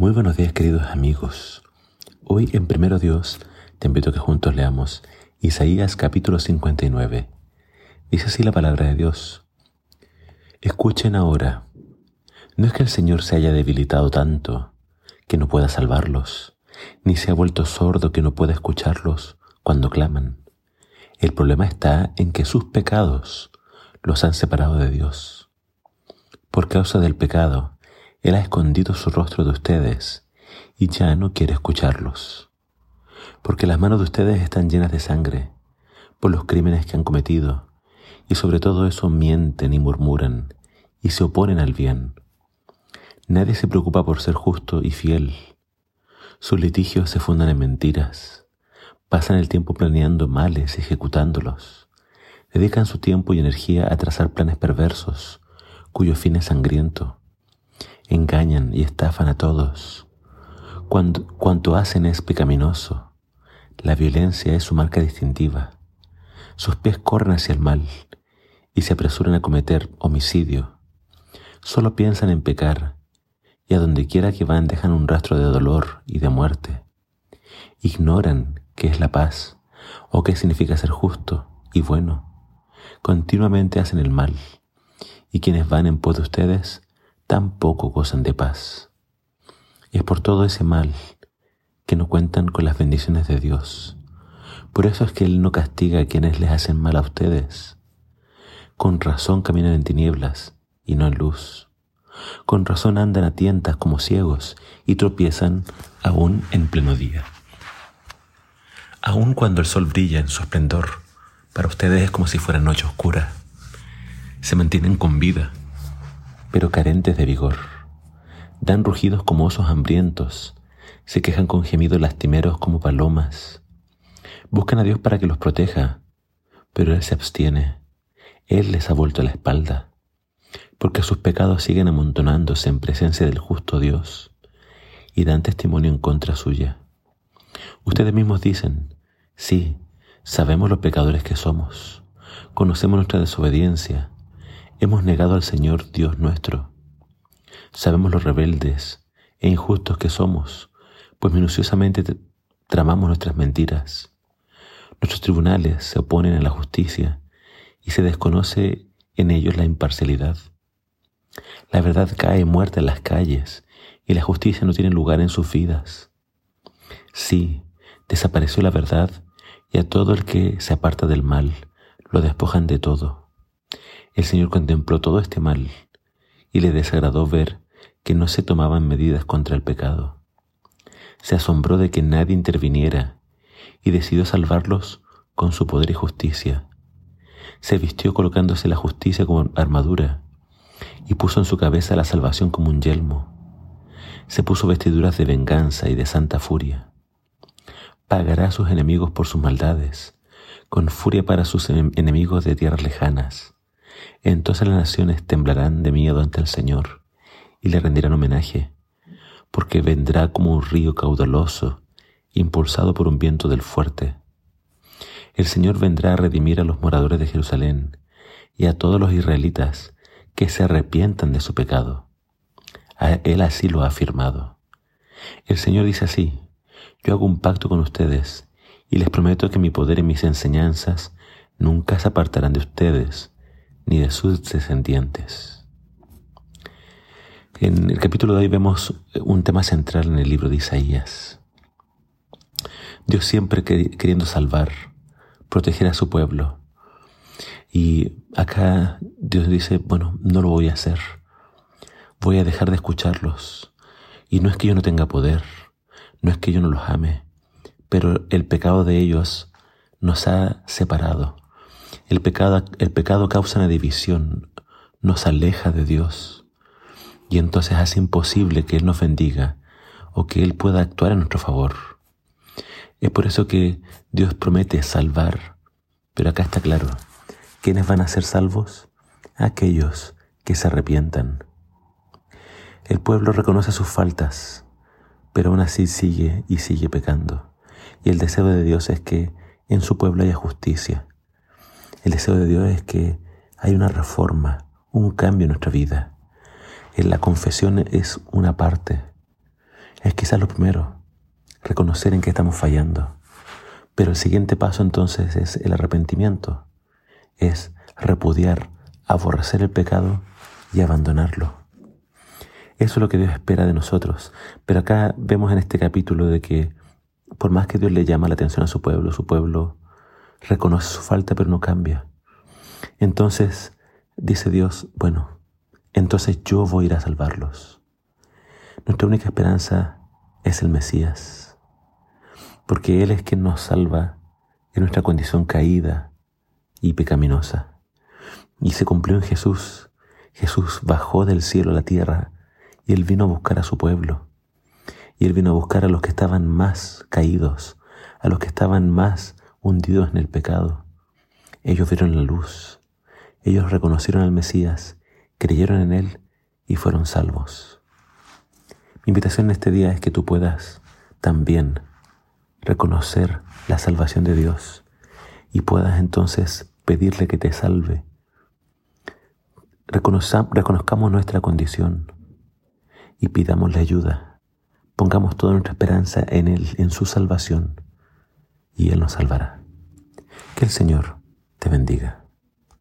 Muy buenos días queridos amigos. Hoy en Primero Dios te invito a que juntos leamos Isaías capítulo 59. Dice así la palabra de Dios. Escuchen ahora. No es que el Señor se haya debilitado tanto que no pueda salvarlos, ni se ha vuelto sordo que no pueda escucharlos cuando claman. El problema está en que sus pecados los han separado de Dios. Por causa del pecado, él ha escondido su rostro de ustedes y ya no quiere escucharlos. Porque las manos de ustedes están llenas de sangre por los crímenes que han cometido y sobre todo eso mienten y murmuran y se oponen al bien. Nadie se preocupa por ser justo y fiel. Sus litigios se fundan en mentiras. Pasan el tiempo planeando males y ejecutándolos. Dedican su tiempo y energía a trazar planes perversos, cuyo fin es sangriento engañan y estafan a todos. Cuanto hacen es pecaminoso. La violencia es su marca distintiva. Sus pies corren hacia el mal y se apresuran a cometer homicidio. Solo piensan en pecar y a donde quiera que van dejan un rastro de dolor y de muerte. Ignoran qué es la paz o qué significa ser justo y bueno. Continuamente hacen el mal y quienes van en pos de ustedes tampoco gozan de paz. Es por todo ese mal que no cuentan con las bendiciones de Dios. Por eso es que Él no castiga a quienes les hacen mal a ustedes. Con razón caminan en tinieblas y no en luz. Con razón andan a tientas como ciegos y tropiezan aún en pleno día. Aun cuando el sol brilla en su esplendor, para ustedes es como si fuera noche oscura. Se mantienen con vida pero carentes de vigor. Dan rugidos como osos hambrientos, se quejan con gemidos lastimeros como palomas. Buscan a Dios para que los proteja, pero Él se abstiene. Él les ha vuelto la espalda, porque sus pecados siguen amontonándose en presencia del justo Dios y dan testimonio en contra suya. Ustedes mismos dicen, sí, sabemos los pecadores que somos, conocemos nuestra desobediencia, Hemos negado al Señor Dios nuestro. Sabemos los rebeldes e injustos que somos, pues minuciosamente tramamos nuestras mentiras. Nuestros tribunales se oponen a la justicia y se desconoce en ellos la imparcialidad. La verdad cae muerta en las calles y la justicia no tiene lugar en sus vidas. Sí, desapareció la verdad y a todo el que se aparta del mal lo despojan de todo. El Señor contempló todo este mal y le desagradó ver que no se tomaban medidas contra el pecado. Se asombró de que nadie interviniera y decidió salvarlos con su poder y justicia. Se vistió colocándose la justicia como armadura y puso en su cabeza la salvación como un yelmo. Se puso vestiduras de venganza y de santa furia. Pagará a sus enemigos por sus maldades, con furia para sus enemigos de tierras lejanas entonces las naciones temblarán de miedo ante el Señor y le rendirán homenaje, porque vendrá como un río caudaloso, impulsado por un viento del fuerte. El Señor vendrá a redimir a los moradores de Jerusalén y a todos los israelitas que se arrepientan de su pecado. Él así lo ha afirmado. El Señor dice así, yo hago un pacto con ustedes y les prometo que mi poder y mis enseñanzas nunca se apartarán de ustedes, ni de sus descendientes. En el capítulo de hoy vemos un tema central en el libro de Isaías. Dios siempre queriendo salvar, proteger a su pueblo. Y acá Dios dice, bueno, no lo voy a hacer. Voy a dejar de escucharlos. Y no es que yo no tenga poder, no es que yo no los ame, pero el pecado de ellos nos ha separado. El pecado, el pecado causa una división, nos aleja de Dios y entonces hace imposible que Él nos bendiga o que Él pueda actuar en nuestro favor. Es por eso que Dios promete salvar, pero acá está claro, ¿quiénes van a ser salvos? Aquellos que se arrepientan. El pueblo reconoce sus faltas, pero aún así sigue y sigue pecando. Y el deseo de Dios es que en su pueblo haya justicia, el deseo de Dios es que hay una reforma, un cambio en nuestra vida. En la confesión es una parte. es quizás lo primero, reconocer en qué estamos fallando. Pero el siguiente paso entonces es el arrepentimiento, es repudiar, aborrecer el pecado y abandonarlo. Eso es lo que Dios espera de nosotros. Pero acá vemos en este capítulo de que por más que Dios le llama la atención a su pueblo, su pueblo reconoce su falta pero no cambia. Entonces dice Dios, bueno, entonces yo voy a ir a salvarlos. Nuestra única esperanza es el Mesías, porque Él es quien nos salva en nuestra condición caída y pecaminosa. Y se cumplió en Jesús. Jesús bajó del cielo a la tierra y Él vino a buscar a su pueblo. Y Él vino a buscar a los que estaban más caídos, a los que estaban más hundidos en el pecado. Ellos vieron la luz. Ellos reconocieron al Mesías, creyeron en Él y fueron salvos. Mi invitación en este día es que tú puedas también reconocer la salvación de Dios y puedas entonces pedirle que te salve. reconozcamos nuestra condición y pidamos la ayuda. Pongamos toda nuestra esperanza en Él, en su salvación, y Él nos salvará. Que el Señor te bendiga.